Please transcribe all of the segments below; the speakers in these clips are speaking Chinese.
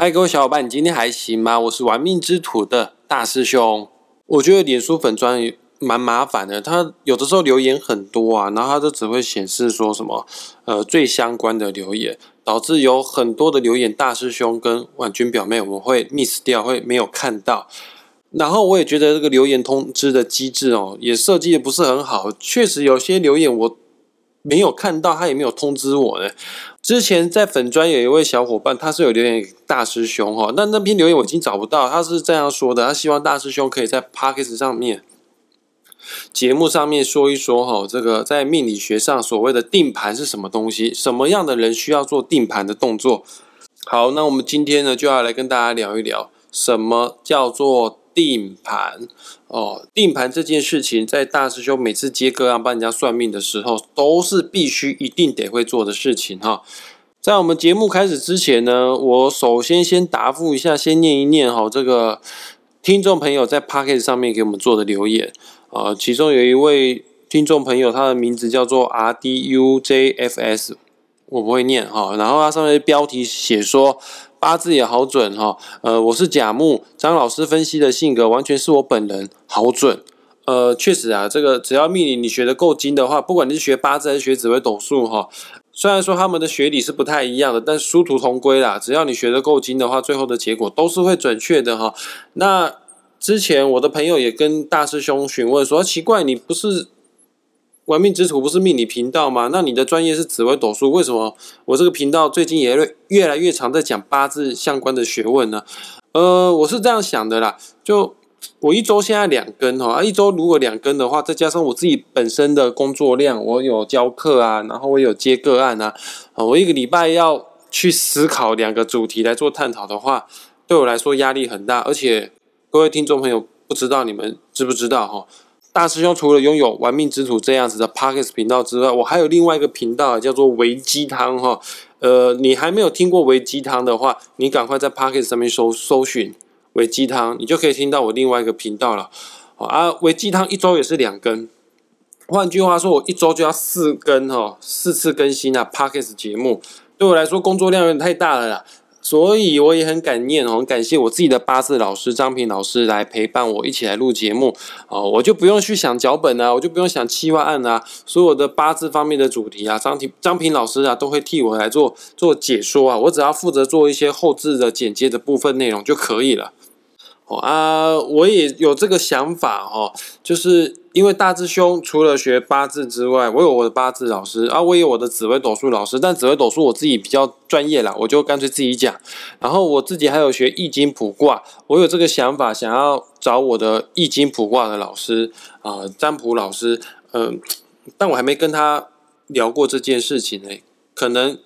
嗨，各位小伙伴，你今天还行吗？我是玩命之徒的大师兄。我觉得脸书粉专蛮麻烦的，它有的时候留言很多啊，然后它都只会显示说什么呃最相关的留言，导致有很多的留言大师兄跟婉君表妹我们会 miss 掉，会没有看到。然后我也觉得这个留言通知的机制哦，也设计的不是很好，确实有些留言我。没有看到，他也没有通知我呢。之前在粉专有一位小伙伴，他是有留言大师兄哈，那那篇留言我已经找不到。他是这样说的：他希望大师兄可以在 p o c k e t 上面节目上面说一说哈，这个在命理学上所谓的定盘是什么东西，什么样的人需要做定盘的动作。好，那我们今天呢就要来跟大家聊一聊，什么叫做。定盘哦，定盘这件事情，在大师兄每次接个案帮人家算命的时候，都是必须一定得会做的事情哈。在我们节目开始之前呢，我首先先答复一下，先念一念哈，这个听众朋友在 p o c k e t 上面给我们做的留言啊，其中有一位听众朋友，他的名字叫做 R D U J F S，我不会念哈，然后他上面标题写说。八字也好准哈，呃，我是甲木，张老师分析的性格完全是我本人，好准。呃，确实啊，这个只要命理你学的够精的话，不管你是学八字还是学紫微斗数哈，虽然说他们的学理是不太一样的，但殊途同归啦。只要你学的够精的话，最后的结果都是会准确的哈。那之前我的朋友也跟大师兄询问说，奇怪，你不是？玩命之徒不是命理频道吗？那你的专业是紫微斗数，为什么我这个频道最近也越越来越常在讲八字相关的学问呢？呃，我是这样想的啦，就我一周现在两更哈，一周如果两更的话，再加上我自己本身的工作量，我有教课啊，然后我有接个案啊，啊，我一个礼拜要去思考两个主题来做探讨的话，对我来说压力很大，而且各位听众朋友不知道你们知不知道哈？大师兄除了拥有玩命之徒这样子的 Pockets 频道之外，我还有另外一个频道叫做维鸡汤哈。呃，你还没有听过维鸡汤的话，你赶快在 Pockets 上面搜搜寻维鸡汤，你就可以听到我另外一个频道了。啊，维鸡汤一周也是两更，换句话说，我一周就要四更哈，四次更新啊 Pockets 节目，对我来说工作量有点太大了啦。所以我也很感念哦，很感谢我自己的八字老师张平老师来陪伴我一起来录节目哦，我就不用去想脚本啊，我就不用想企划案啊，所有的八字方面的主题啊，张平张平老师啊都会替我来做做解说啊，我只要负责做一些后置的剪接的部分内容就可以了。哦啊，我也有这个想法哦，就是因为大智兄除了学八字之外，我有我的八字老师啊，我有我的紫微斗数老师，但紫微斗数我自己比较专业啦，我就干脆自己讲。然后我自己还有学易经卜卦，我有这个想法，想要找我的易经卜卦的老师啊，占卜老师，嗯，但我还没跟他聊过这件事情呢，可能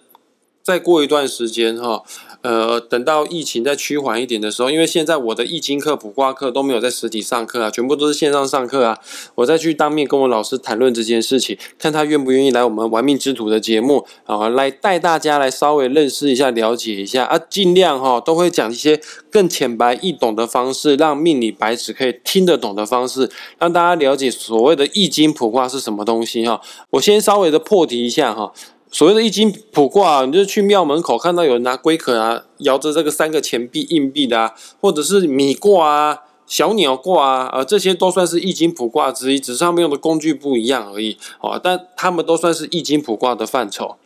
再过一段时间哈。呃，等到疫情再趋缓一点的时候，因为现在我的易经课、卜卦课都没有在实体上课啊，全部都是线上上课啊。我再去当面跟我老师谈论这件事情，看他愿不愿意来我们玩命之徒的节目啊，来带大家来稍微认识一下、了解一下啊，尽量哈都会讲一些更浅白易懂的方式，让命理白纸可以听得懂的方式，让大家了解所谓的易经卜卦是什么东西哈。我先稍微的破题一下哈。所谓的易经卜卦，你就去庙门口看到有人拿龟壳啊，摇着这个三个钱币硬币的啊，或者是米卦啊、小鸟卦啊，啊，这些都算是易经卜卦之一，只是他们用的工具不一样而已啊。但他们都算是易经卜卦的范畴。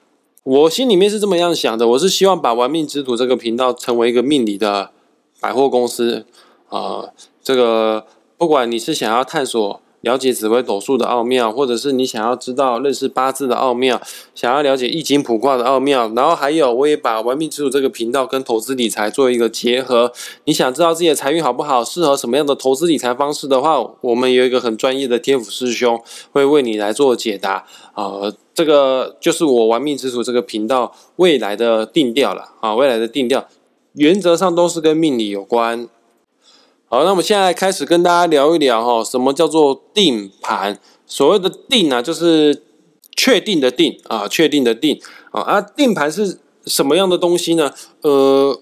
我心里面是这么样想的，我是希望把玩命之徒这个频道成为一个命理的百货公司啊。这个不管你是想要探索。了解紫微斗数的奥妙，或者是你想要知道认识八字的奥妙，想要了解易经卜卦的奥妙，然后还有我也把玩命之主这个频道跟投资理财做一个结合。你想知道自己的财运好不好，适合什么样的投资理财方式的话，我们有一个很专业的天府师兄会为你来做解答。啊，这个就是我玩命之主这个频道未来的定调了啊，未来的定调原则上都是跟命理有关。好，那我们现在开始跟大家聊一聊哈，什么叫做定盘？所谓的定啊，就是确定的定啊，确定的定啊。啊，定盘是什么样的东西呢？呃，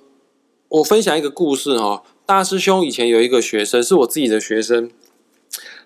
我分享一个故事哈。大师兄以前有一个学生，是我自己的学生。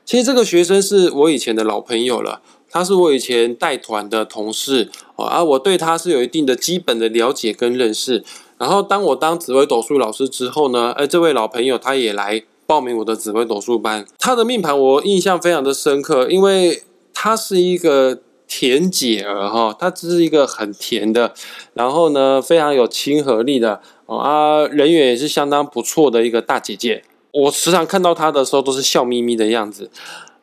其实这个学生是我以前的老朋友了，他是我以前带团的同事啊。我对他是有一定的基本的了解跟认识。然后当我当紫微斗数老师之后呢，哎，这位老朋友他也来报名我的紫微斗数班。他的命盘我印象非常的深刻，因为他是一个甜姐儿哈，他只是一个很甜的，然后呢非常有亲和力的啊，人缘也是相当不错的一个大姐姐。我时常看到她的时候都是笑眯眯的样子。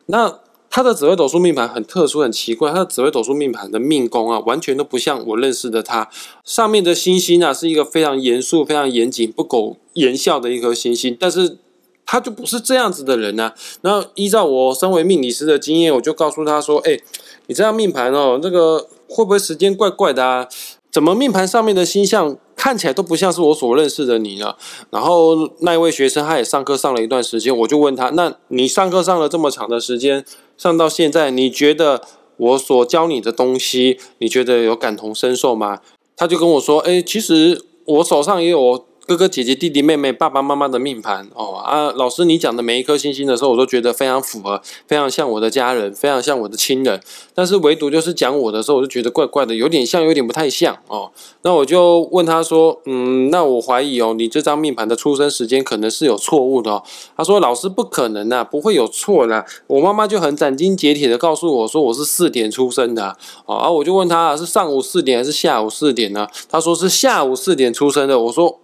那他的紫微斗数命盘很特殊、很奇怪。他的紫微斗数命盘的命宫啊，完全都不像我认识的他。上面的星星啊，是一个非常严肃、非常严谨、不苟言笑的一颗星星。但是他就不是这样子的人呐。那依照我身为命理师的经验，我就告诉他说：“哎，你这样命盘哦，这个会不会时间怪怪的啊？怎么命盘上面的星象？”看起来都不像是我所认识的你呢。然后那一位学生他也上课上了一段时间，我就问他：那你上课上了这么长的时间，上到现在，你觉得我所教你的东西，你觉得有感同身受吗？他就跟我说：哎，其实我手上也有。哥哥姐姐弟弟妹妹爸爸妈妈的命盘哦啊，老师你讲的每一颗星星的时候，我都觉得非常符合，非常像我的家人，非常像我的亲人。但是唯独就是讲我的时候，我就觉得怪怪的，有点像，有点不太像哦。那我就问他说，嗯，那我怀疑哦，你这张命盘的出生时间可能是有错误的哦。他说，老师不可能呐，不会有错的。我妈妈就很斩钉截铁的告诉我说，我是四点出生的哦。啊，我就问他是上午四点还是下午四点呢？他说是下午四点出生的。我说。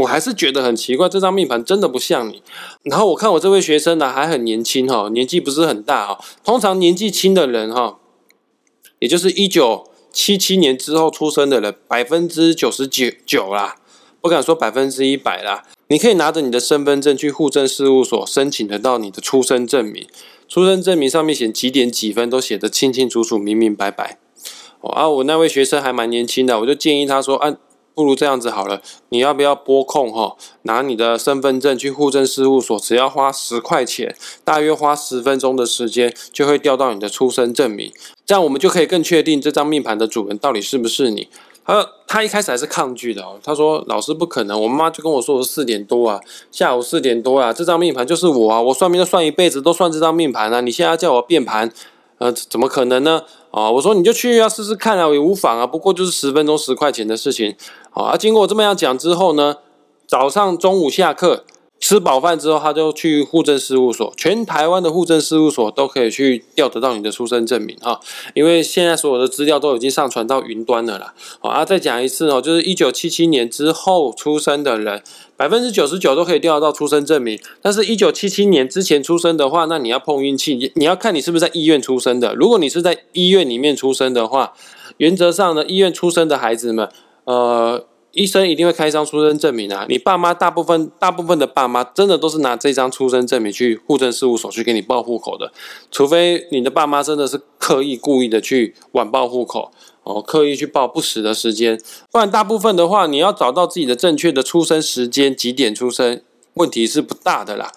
我还是觉得很奇怪，这张命盘真的不像你。然后我看我这位学生呢，还很年轻哈，年纪不是很大哈。通常年纪轻的人哈，也就是一九七七年之后出生的人，百分之九十九九啦，不敢说百分之一百啦。你可以拿着你的身份证去户政事务所申请得到你的出生证明，出生证明上面写几点几分都写得清清楚楚、明明白白。哦啊，我那位学生还蛮年轻的，我就建议他说啊。不如这样子好了，你要不要拨空哈？拿你的身份证去户政事务所，只要花十块钱，大约花十分钟的时间，就会调到你的出生证明。这样我们就可以更确定这张命盘的主人到底是不是你。他他一开始还是抗拒的哦，他说老师不可能，我妈妈就跟我说我四点多啊，下午四点多啊，这张命盘就是我啊，我算命都算一辈子都算这张命盘啊，你现在叫我变盘，呃，怎么可能呢？啊，我说你就去啊，试试看啊，也无妨啊，不过就是十分钟十块钱的事情。啊，经过我这么样讲之后呢，早上、中午下课吃饱饭之后，他就去户政事务所，全台湾的户政事务所都可以去调得到你的出生证明哈，因为现在所有的资料都已经上传到云端了啦。啊，再讲一次哦，就是一九七七年之后出生的人，百分之九十九都可以调得到出生证明，但是一九七七年之前出生的话，那你要碰运气，你要看你是不是在医院出生的。如果你是在医院里面出生的话，原则上呢，医院出生的孩子们。呃，医生一定会开一张出生证明啊。你爸妈大部分大部分的爸妈真的都是拿这张出生证明去户政事务所去给你报户口的，除非你的爸妈真的是刻意故意的去晚报户口哦，刻意去报不实的时间，不然大部分的话，你要找到自己的正确的出生时间几点出生，问题是不大的啦。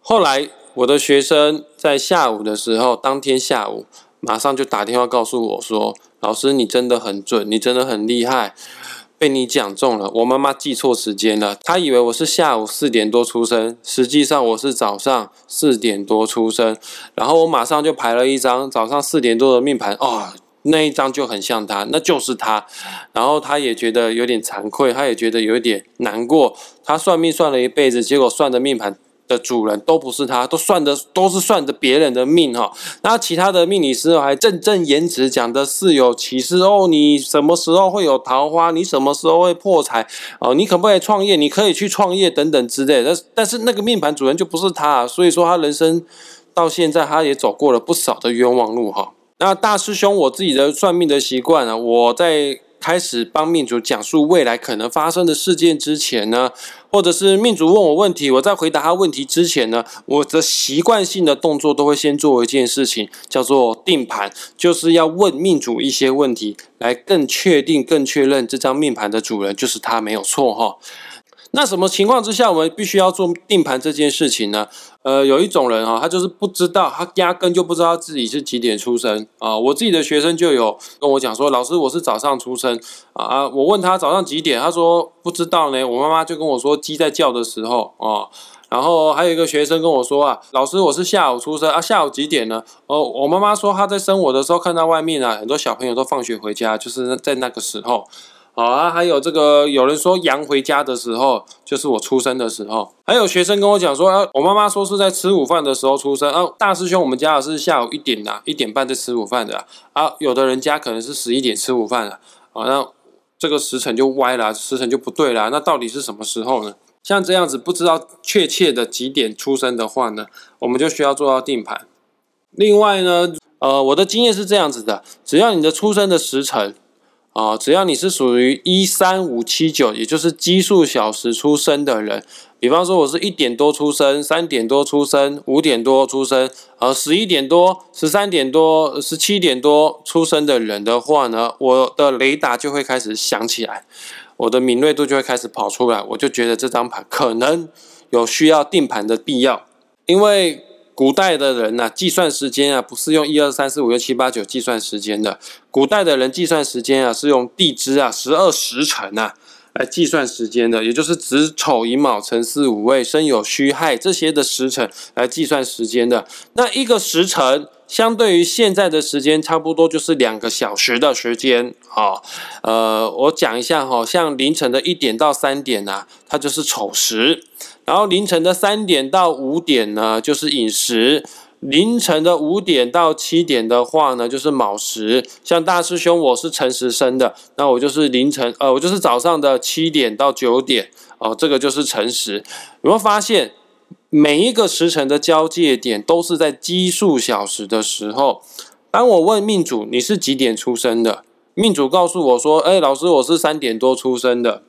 后来我的学生在下午的时候，当天下午马上就打电话告诉我说。老师，你真的很准，你真的很厉害，被你讲中了。我妈妈记错时间了，她以为我是下午四点多出生，实际上我是早上四点多出生。然后我马上就排了一张早上四点多的命盘，哦，那一张就很像他，那就是他。然后他也觉得有点惭愧，他也觉得有点难过。他算命算了一辈子，结果算的命盘。的主人都不是他，都算的都是算的别人的命哈。那其他的命理师还振振言辞，讲的是有启示哦，你什么时候会有桃花？你什么时候会破财？哦，你可不可以创业？你可以去创业等等之类。但但是那个命盘主人就不是他，所以说他人生到现在他也走过了不少的冤枉路哈。那大师兄，我自己的算命的习惯呢，我在。开始帮命主讲述未来可能发生的事件之前呢，或者是命主问我问题，我在回答他问题之前呢，我的习惯性的动作都会先做一件事情，叫做定盘，就是要问命主一些问题，来更确定、更确认这张命盘的主人就是他没有错哈。那什么情况之下我们必须要做定盘这件事情呢？呃，有一种人哈，他就是不知道，他压根就不知道自己是几点出生啊。我自己的学生就有跟我讲说，老师我是早上出生啊。我问他早上几点，他说不知道呢。我妈妈就跟我说鸡在叫的时候啊。然后还有一个学生跟我说啊，老师我是下午出生啊，下午几点呢？哦，我妈妈说她在生我的时候看到外面啊很多小朋友都放学回家，就是在那个时候。好啊，还有这个有人说羊回家的时候就是我出生的时候，还有学生跟我讲说，啊，我妈妈说是在吃午饭的时候出生。啊，大师兄，我们家是下午一点呐，一点半在吃午饭的啊。有的人家可能是十一点吃午饭的啊，那这个时辰就歪了，时辰就不对了。那到底是什么时候呢？像这样子不知道确切的几点出生的话呢，我们就需要做到定盘。另外呢，呃，我的经验是这样子的，只要你的出生的时辰。啊，只要你是属于一三五七九，也就是奇数小时出生的人，比方说我是一点多出生、三点多出生、五点多出生，呃，十一点多、十三点多、十七点多出生的人的话呢，我的雷达就会开始响起来，我的敏锐度就会开始跑出来，我就觉得这张牌可能有需要定盘的必要，因为。古代的人呐，计算时间啊，不是用一二三四五六七八九计算时间的。古代的人计算时间啊，是用地支啊，十二时辰啊来计算时间的，也就是子丑寅卯辰巳午未申酉戌亥这些的时辰来计算时间的。那一个时辰，相对于现在的时间，差不多就是两个小时的时间。哦，呃，我讲一下哈，像凌晨的一点到三点呐，它就是丑时。然后凌晨的三点到五点呢，就是寅时；凌晨的五点到七点的话呢，就是卯时。像大师兄，我是辰时生的，那我就是凌晨，呃，我就是早上的七点到九点，哦，这个就是辰时。有没有发现，每一个时辰的交界点都是在奇数小时的时候？当我问命主你是几点出生的，命主告诉我说：“哎，老师，我是三点多出生的。”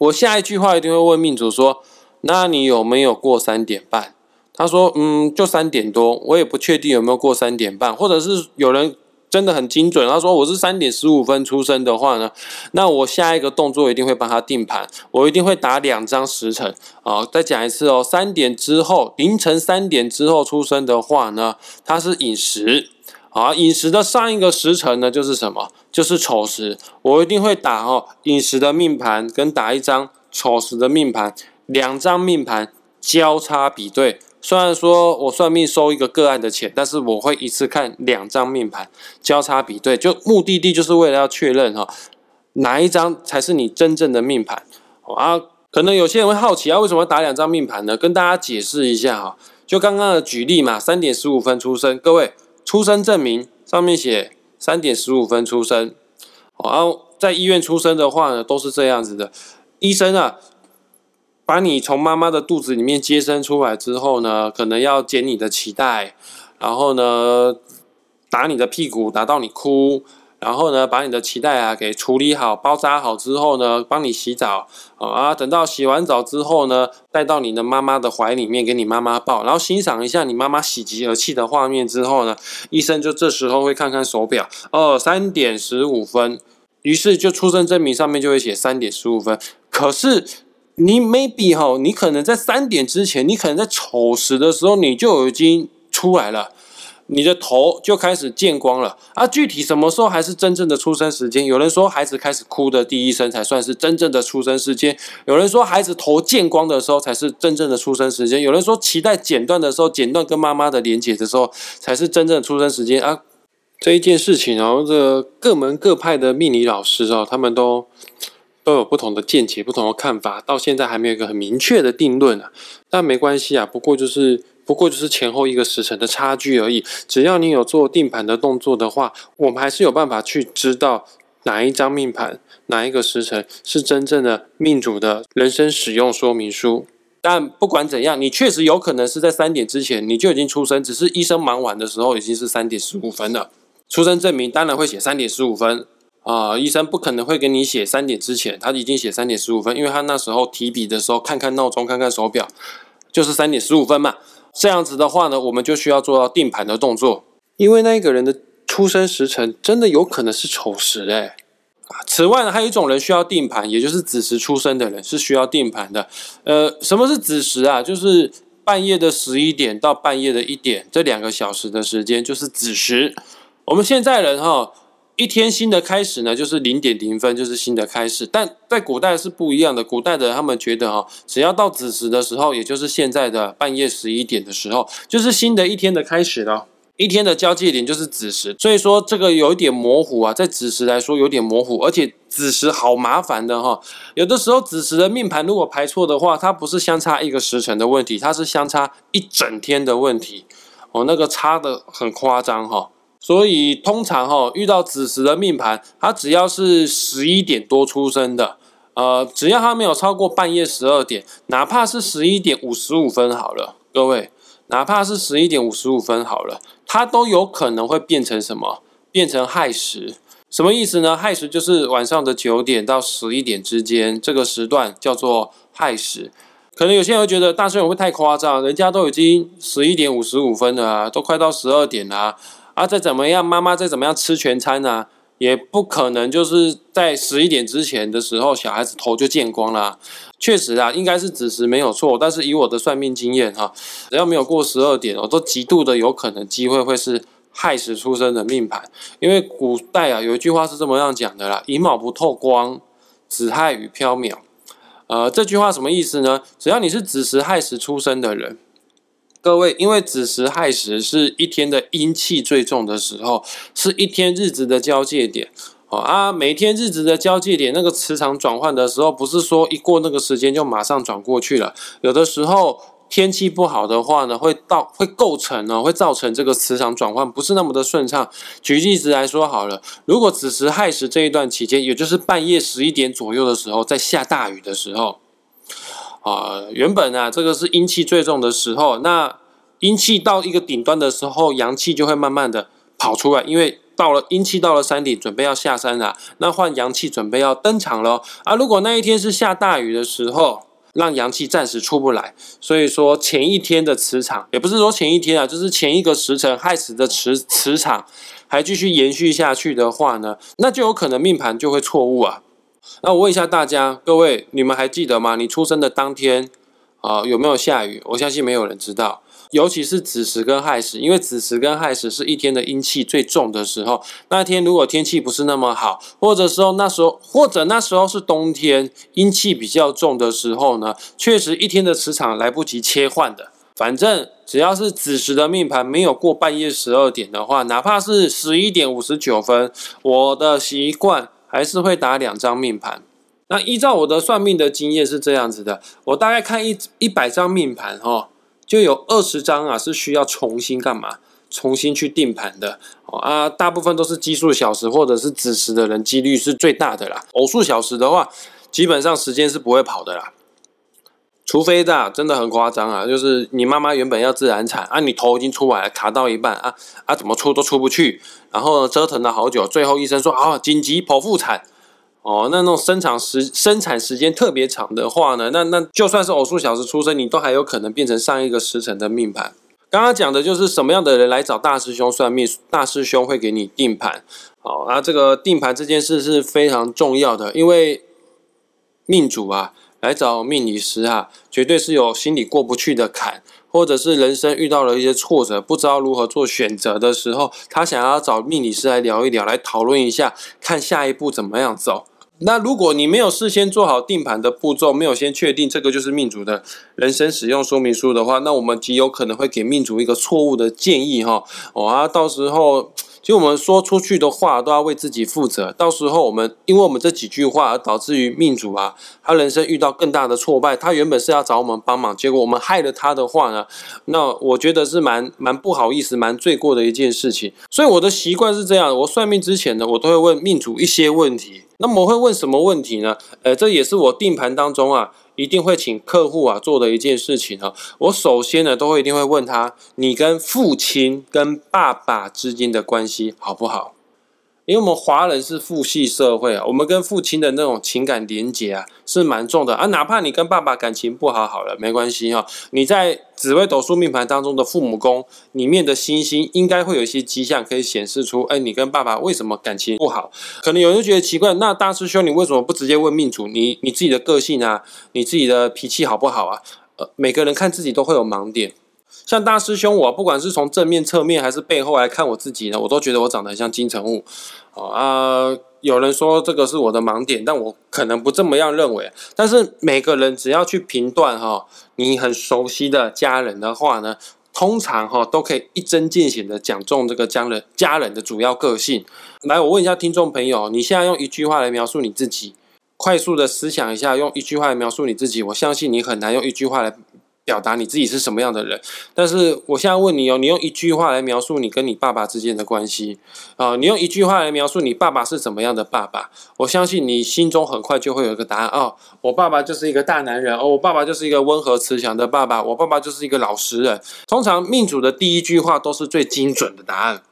我下一句话一定会问命主说。那你有没有过三点半？他说，嗯，就三点多，我也不确定有没有过三点半，或者是有人真的很精准，他说我是三点十五分出生的话呢，那我下一个动作一定会帮他定盘，我一定会打两张时辰啊。再讲一次哦，三点之后，凌晨三点之后出生的话呢，它是饮食啊，饮食的上一个时辰呢就是什么？就是丑时，我一定会打哦，饮食的命盘跟打一张丑时的命盘。两张命盘交叉比对，虽然说我算命收一个个案的钱，但是我会一次看两张命盘交叉比对，就目的地就是为了要确认哈，哪一张才是你真正的命盘啊？可能有些人会好奇啊，为什么打两张命盘呢？跟大家解释一下哈，就刚刚的举例嘛，三点十五分出生，各位出生证明上面写三点十五分出生，然后在医院出生的话呢，都是这样子的，医生啊。把你从妈妈的肚子里面接生出来之后呢，可能要剪你的脐带，然后呢打你的屁股，打到你哭，然后呢把你的脐带啊给处理好、包扎好之后呢，帮你洗澡啊。等到洗完澡之后呢，带到你的妈妈的怀里面给你妈妈抱，然后欣赏一下你妈妈喜极而泣的画面之后呢，医生就这时候会看看手表，哦，三点十五分，于是就出生证明上面就会写三点十五分，可是。你 maybe 哈，你可能在三点之前，你可能在丑时的时候，你就已经出来了，你的头就开始见光了啊！具体什么时候还是真正的出生时间？有人说孩子开始哭的第一声才算是真正的出生时间，有人说孩子头见光的时候才是真正的出生时间，有人说脐带剪断的时候，剪断跟妈妈的连接的时候才是真正的出生时间啊！这一件事情后这各门各派的命理老师哦，他们都。都有不同的见解、不同的看法，到现在还没有一个很明确的定论啊。但没关系啊，不过就是不过就是前后一个时辰的差距而已。只要你有做定盘的动作的话，我们还是有办法去知道哪一张命盘、哪一个时辰是真正的命主的人生使用说明书。但不管怎样，你确实有可能是在三点之前你就已经出生，只是医生忙完的时候已经是三点十五分了。出生证明当然会写三点十五分。啊，医生不可能会给你写三点之前，他已经写三点十五分，因为他那时候提笔的时候看看闹钟，看看手表，就是三点十五分嘛。这样子的话呢，我们就需要做到定盘的动作，因为那一个人的出生时辰真的有可能是丑时哎。啊，此外呢，还有一种人需要定盘，也就是子时出生的人是需要定盘的。呃，什么是子时啊？就是半夜的十一点到半夜的一点这两个小时的时间就是子时。我们现在人哈。一天新的开始呢，就是零点零分，就是新的开始。但在古代是不一样的，古代的他们觉得哈，只要到子时的时候，也就是现在的半夜十一点的时候，就是新的一天的开始了。一天的交界点就是子时，所以说这个有一点模糊啊，在子时来说有点模糊，而且子时好麻烦的哈。有的时候子时的命盘如果排错的话，它不是相差一个时辰的问题，它是相差一整天的问题哦，那个差的很夸张哈。所以通常哈遇到子时的命盘，它只要是十一点多出生的，呃，只要它没有超过半夜十二点，哪怕是十一点五十五分好了，各位。哪怕是十一点五十五分好了，它都有可能会变成什么？变成亥时。什么意思呢？亥时就是晚上的九点到十一点之间，这个时段叫做亥时。可能有些人会觉得大师兄会太夸张，人家都已经十一点五十五分了，都快到十二点了，啊再怎么样，妈妈再怎么样吃全餐呢？也不可能就是在十一点之前的时候，小孩子头就见光了。确实啊，应该是子时没有错，但是以我的算命经验哈，只要没有过十二点，我都极度的有可能机会会是亥时出生的命盘。因为古代啊有一句话是这么样讲的啦：“寅卯不透光，子亥与飘渺。”呃，这句话什么意思呢？只要你是子时亥时出生的人。各位，因为子时亥时是一天的阴气最重的时候，是一天日子的交界点。哦啊，每天日子的交界点，那个磁场转换的时候，不是说一过那个时间就马上转过去了。有的时候天气不好的话呢，会到会构成呢，会造成这个磁场转换不是那么的顺畅。举例子来说好了，如果子时亥时这一段期间，也就是半夜十一点左右的时候，在下大雨的时候。啊，原本啊，这个是阴气最重的时候。那阴气到一个顶端的时候，阳气就会慢慢的跑出来，因为到了阴气到了山顶，准备要下山了，那换阳气准备要登场了。啊，如果那一天是下大雨的时候，让阳气暂时出不来，所以说前一天的磁场，也不是说前一天啊，就是前一个时辰害死的磁磁场还继续延续下去的话呢，那就有可能命盘就会错误啊。那我问一下大家，各位，你们还记得吗？你出生的当天啊，有没有下雨？我相信没有人知道。尤其是子时跟亥时，因为子时跟亥时是一天的阴气最重的时候。那天如果天气不是那么好，或者说那时候，或者那时候是冬天，阴气比较重的时候呢，确实一天的磁场来不及切换的。反正只要是子时的命盘没有过半夜十二点的话，哪怕是十一点五十九分，我的习惯。还是会打两张命盘。那依照我的算命的经验是这样子的，我大概看一一百张命盘哦，就有二十张啊是需要重新干嘛？重新去定盘的哦啊，大部分都是奇数小时或者是子时的人，几率是最大的啦。偶数小时的话，基本上时间是不会跑的啦。除非的，真的很夸张啊！就是你妈妈原本要自然产啊，你头已经出来了，卡到一半啊啊，怎么出都出不去，然后折腾了好久，最后医生说啊，紧急剖腹产哦。那那种生产时生产时间特别长的话呢，那那就算是偶数小时出生，你都还有可能变成上一个时辰的命盘。刚刚讲的就是什么样的人来找大师兄算命，大师兄会给你定盘。好，那这个定盘这件事是非常重要的，因为命主啊。来找命理师啊，绝对是有心里过不去的坎，或者是人生遇到了一些挫折，不知道如何做选择的时候，他想要找命理师来聊一聊，来讨论一下，看下一步怎么样走。那如果你没有事先做好定盘的步骤，没有先确定这个就是命主的人生使用说明书的话，那我们极有可能会给命主一个错误的建议哈。哦啊，到时候。就我们说出去的话都要为自己负责，到时候我们因为我们这几句话而导致于命主啊，他人生遇到更大的挫败。他原本是要找我们帮忙，结果我们害了他的话呢，那我觉得是蛮蛮不好意思、蛮罪过的一件事情。所以我的习惯是这样，我算命之前呢，我都会问命主一些问题。那么我会问什么问题呢？呃，这也是我定盘当中啊。一定会请客户啊做的一件事情啊，我首先呢都会一定会问他，你跟父亲跟爸爸之间的关系好不好？因为我们华人是父系社会啊，我们跟父亲的那种情感连结啊是蛮重的啊。哪怕你跟爸爸感情不好，好了没关系哈。你在紫微斗数命盘当中的父母宫里面的星星，应该会有一些迹象可以显示出，哎，你跟爸爸为什么感情不好？可能有人觉得奇怪，那大师兄你为什么不直接问命主？你你自己的个性啊，你自己的脾气好不好啊？呃，每个人看自己都会有盲点。像大师兄我，不管是从正面、侧面还是背后来看我自己呢，我都觉得我长得很像金城武。啊，有人说这个是我的盲点，但我可能不这么样认为。但是每个人只要去评断哈，你很熟悉的家人的话呢，通常哈都可以一针见血的讲中这个家人家人的主要个性。来，我问一下听众朋友，你现在用一句话来描述你自己，快速的思想一下，用一句话来描述你自己，我相信你很难用一句话来。表达你自己是什么样的人，但是我现在问你哦，你用一句话来描述你跟你爸爸之间的关系啊，你用一句话来描述你爸爸是怎么样的爸爸，我相信你心中很快就会有一个答案哦。我爸爸就是一个大男人哦，我爸爸就是一个温和慈祥的爸爸，我爸爸就是一个老实人。通常命主的第一句话都是最精准的答案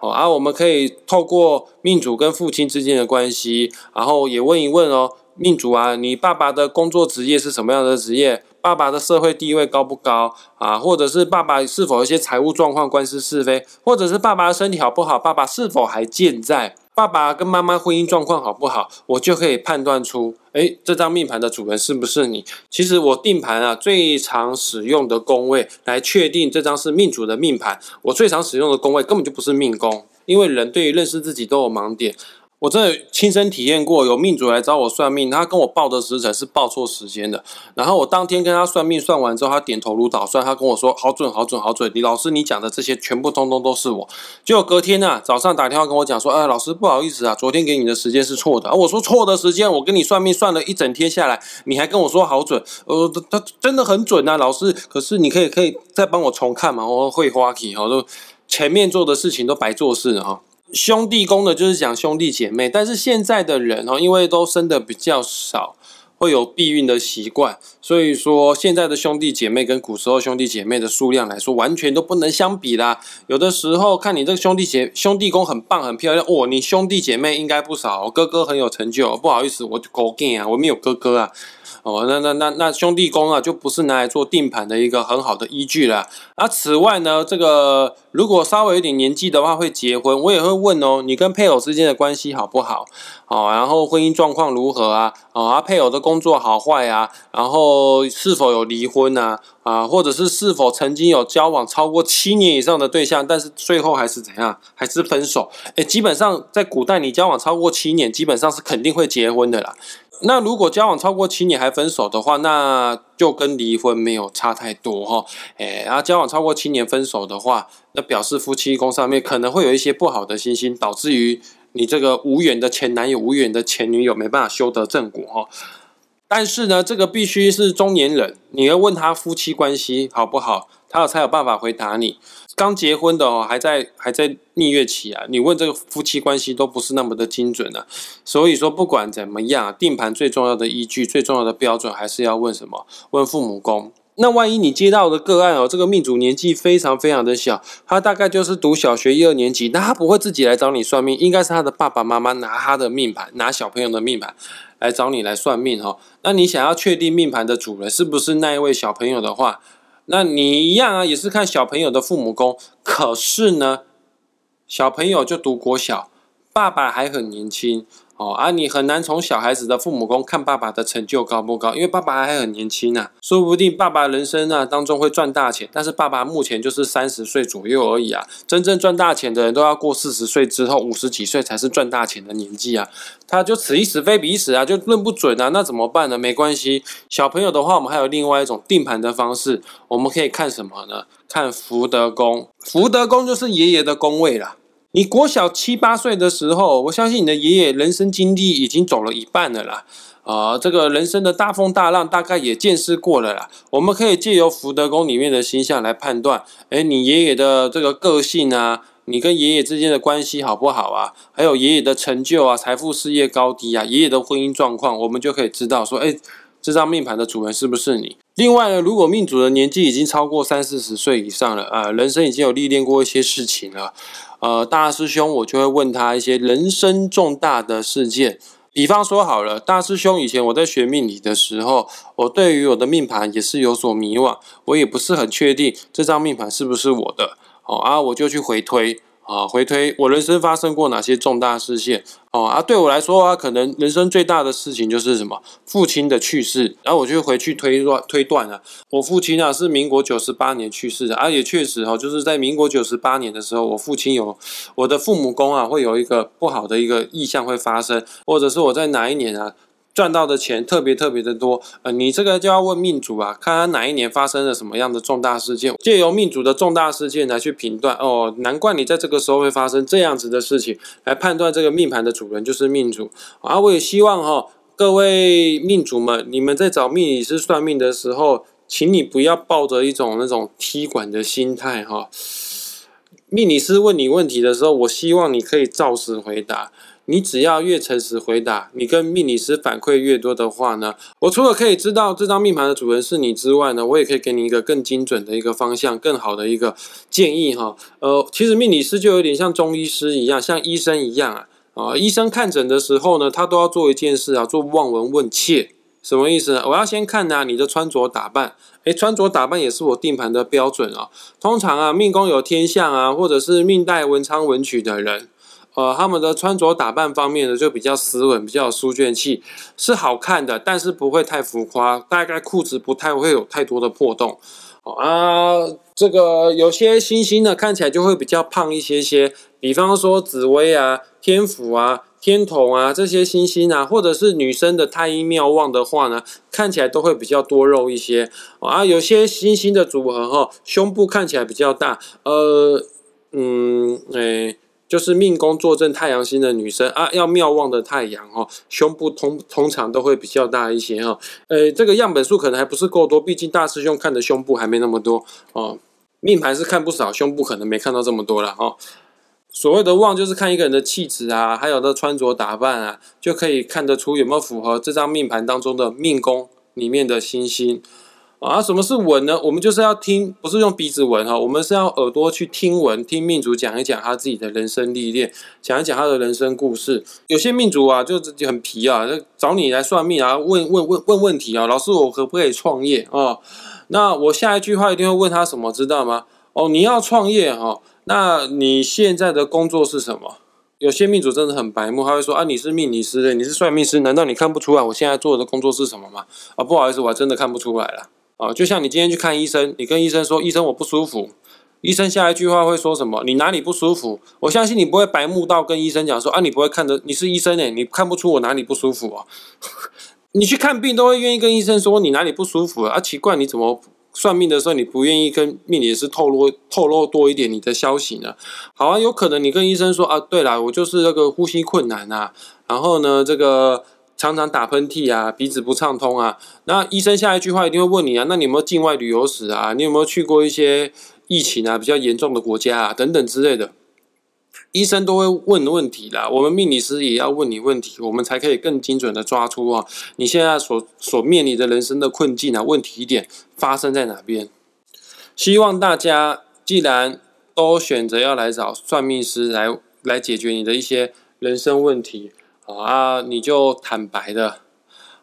哦，而我们可以透过命主跟父亲之间的关系，然后也问一问哦，命主啊，你爸爸的工作职业是什么样的职业？爸爸的社会地位高不高啊？或者是爸爸是否有一些财务状况、官司是非？或者是爸爸的身体好不好？爸爸是否还健在？爸爸跟妈妈婚姻状况好不好？我就可以判断出，哎，这张命盘的主人是不是你？其实我定盘啊，最常使用的宫位来确定这张是命主的命盘。我最常使用的宫位根本就不是命宫，因为人对于认识自己都有盲点。我真的亲身体验过，有命主来找我算命，他跟我报的时辰是报错时间的。然后我当天跟他算命，算完之后，他点头如捣蒜，他跟我说：“好准，好准，好准！”李老师，你讲的这些全部通通都是我。结果隔天呢，早上打电话跟我讲说：“哎，老师不好意思啊，昨天给你的时间是错的。”啊，我说错的时间，我跟你算命算了一整天下来，你还跟我说好准，呃，他真的很准啊，老师。可是你可以可以再帮我重看嘛？我会花题，我说前面做的事情都白做事了哈。兄弟宫的就是讲兄弟姐妹，但是现在的人哦，因为都生的比较少，会有避孕的习惯，所以说现在的兄弟姐妹跟古时候兄弟姐妹的数量来说，完全都不能相比啦。有的时候看你这个兄弟姐兄弟宫很棒很漂亮，哦，你兄弟姐妹应该不少，哥哥很有成就。不好意思，我狗蛋啊，我没有哥哥啊。哦，那那那那兄弟宫啊，就不是拿来做定盘的一个很好的依据了。啊，此外呢，这个如果稍微有点年纪的话，会结婚，我也会问哦，你跟配偶之间的关系好不好？哦，然后婚姻状况如何啊？哦，啊，配偶的工作好坏啊？然后是否有离婚啊？啊，或者是是否曾经有交往超过七年以上的对象，但是最后还是怎样？还是分手？哎，基本上在古代，你交往超过七年，基本上是肯定会结婚的啦。那如果交往超过七年还分手的话，那就跟离婚没有差太多哈。哎，然后交往超过七年分手的话，那表示夫妻宫上面可能会有一些不好的星星，导致于你这个无缘的前男友、无缘的前女友没办法修得正果哈。但是呢，这个必须是中年人，你要问他夫妻关系好不好，他才有办法回答你。刚结婚的哦，还在还在蜜月期啊，你问这个夫妻关系都不是那么的精准啊。所以说，不管怎么样，定盘最重要的依据、最重要的标准，还是要问什么？问父母宫。那万一你接到的个案哦，这个命主年纪非常非常的小，他大概就是读小学一二年级，那他不会自己来找你算命，应该是他的爸爸妈妈拿他的命盘，拿小朋友的命盘来找你来算命哈。那你想要确定命盘的主人是不是那一位小朋友的话？那你一样啊，也是看小朋友的父母宫，可是呢，小朋友就读国小，爸爸还很年轻。哦啊，你很难从小孩子的父母宫看爸爸的成就高不高，因为爸爸还很年轻啊，说不定爸爸人生啊当中会赚大钱，但是爸爸目前就是三十岁左右而已啊，真正赚大钱的人都要过四十岁之后，五十几岁才是赚大钱的年纪啊，他就此一时非彼时啊，就论不准啊，那怎么办呢？没关系，小朋友的话，我们还有另外一种定盘的方式，我们可以看什么呢？看福德宫，福德宫就是爷爷的宫位了。你国小七八岁的时候，我相信你的爷爷人生经历已经走了一半了啦，啊，这个人生的大风大浪大概也见识过了啦。我们可以借由福德宫里面的星象来判断，哎，你爷爷的这个个性啊，你跟爷爷之间的关系好不好啊？还有爷爷的成就啊，财富事业高低啊，爷爷的婚姻状况，我们就可以知道说，哎，这张命盘的主人是不是你？另外呢，如果命主的年纪已经超过三四十岁以上了，啊，人生已经有历练过一些事情了。呃，大师兄，我就会问他一些人生重大的事件，比方说好了，大师兄以前我在学命理的时候，我对于我的命盘也是有所迷惘，我也不是很确定这张命盘是不是我的，哦啊，我就去回推。啊，回推我人生发生过哪些重大事件哦啊，对我来说啊，可能人生最大的事情就是什么父亲的去世，然后我就回去推断推断了，我父亲啊是民国九十八年去世的，而也确实哈，就是在民国九十八年的时候，我父亲有我的父母宫啊会有一个不好的一个意象会发生，或者是我在哪一年啊赚到的钱特别特别的多，呃，你这个就要问命主啊，看他哪一年发生了什么样的重大事件，借由命主的重大事件来去评断。哦，难怪你在这个时候会发生这样子的事情，来判断这个命盘的主人就是命主。啊，我也希望哈，各位命主们，你们在找命理师算命的时候，请你不要抱着一种那种踢馆的心态哈。命理师问你问题的时候，我希望你可以照实回答。你只要越诚实回答，你跟命理师反馈越多的话呢，我除了可以知道这张命盘的主人是你之外呢，我也可以给你一个更精准的一个方向，更好的一个建议哈。呃，其实命理师就有点像中医师一样，像医生一样啊。啊，医生看诊的时候呢，他都要做一件事啊，做望闻问切。什么意思呢？我要先看呢你的穿着打扮，诶，穿着打扮也是我定盘的标准啊。通常啊，命宫有天相啊，或者是命带文昌文曲的人。呃，他们的穿着打扮方面呢，就比较斯文，比较有书卷气，是好看的，但是不会太浮夸，大概裤子不太会有太多的破洞。啊，这个有些星星呢，看起来就会比较胖一些些，比方说紫薇啊、天府啊、天同啊这些星星啊，或者是女生的太阴妙望的话呢，看起来都会比较多肉一些。啊，有些星星的组合哈，胸部看起来比较大，呃，嗯，哎。就是命宫坐镇太阳星的女生啊，要妙望的太阳哦，胸部通通常都会比较大一些哈。呃，这个样本数可能还不是够多，毕竟大师兄看的胸部还没那么多哦。命盘是看不少，胸部可能没看到这么多了哈。所谓的望，就是看一个人的气质啊，还有的穿着打扮啊，就可以看得出有没有符合这张命盘当中的命宫里面的星星。啊，什么是闻呢？我们就是要听，不是用鼻子闻哈，我们是要耳朵去听闻，听命主讲一讲他自己的人生历练，讲一讲他的人生故事。有些命主啊，就自己很皮啊，找你来算命啊，问问问问问题啊，老师我可不可以创业啊？那我下一句话一定会问他什么，知道吗？哦，你要创业哈，那你现在的工作是什么？有些命主真的很白目，他会说啊，你是命理师的，你是算命师，难道你看不出来我现在做的工作是什么吗？啊，不好意思，我还真的看不出来了。啊，就像你今天去看医生，你跟医生说：“医生，我不舒服。”医生下一句话会说什么？你哪里不舒服？我相信你不会白目到跟医生讲说：“啊，你不会看的，你是医生诶，你看不出我哪里不舒服啊？” 你去看病都会愿意跟医生说你哪里不舒服啊？奇怪，你怎么算命的时候你不愿意跟命理师透露透露多一点你的消息呢？好啊，有可能你跟医生说啊，对了，我就是那个呼吸困难啊，然后呢，这个。常常打喷嚏啊，鼻子不畅通啊，那医生下一句话一定会问你啊，那你有没有境外旅游史啊？你有没有去过一些疫情啊比较严重的国家啊？等等之类的，医生都会问问题啦。我们命理师也要问你问题，我们才可以更精准的抓出啊，你现在所所面临的人生的困境啊，问题点发生在哪边？希望大家既然都选择要来找算命师来来解决你的一些人生问题。啊，你就坦白的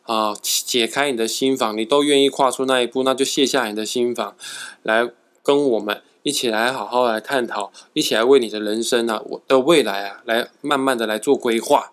啊，解开你的心房，你都愿意跨出那一步，那就卸下你的心房，来跟我们一起来好好来探讨，一起来为你的人生啊，我的未来啊，来慢慢的来做规划。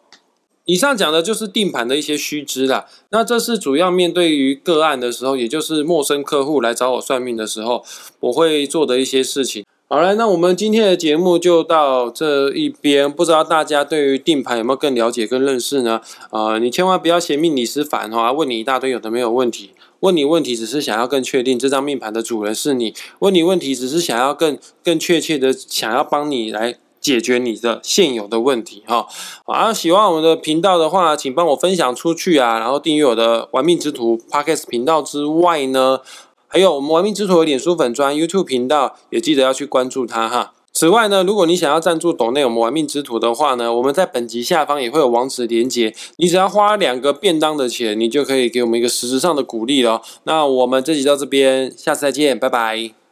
以上讲的就是定盘的一些须知啦。那这是主要面对于个案的时候，也就是陌生客户来找我算命的时候，我会做的一些事情。好了，那我们今天的节目就到这一边。不知道大家对于定盘有没有更了解、更认识呢？啊，你千万不要嫌命理师烦哈，问你一大堆有的没有问题。问你问题只是想要更确定这张命盘的主人是你。问你问题只是想要更更确切的想要帮你来解决你的现有的问题哈。啊，喜欢我们的频道的话，请帮我分享出去啊，然后订阅我的玩命之徒 Podcast 频道之外呢。还有我们玩命之徒的脸书粉砖 YouTube 频道，也记得要去关注它哈。此外呢，如果你想要赞助抖内我们玩命之徒的话呢，我们在本集下方也会有网址连接，你只要花两个便当的钱，你就可以给我们一个实质上的鼓励了。那我们这集到这边，下次再见，拜拜。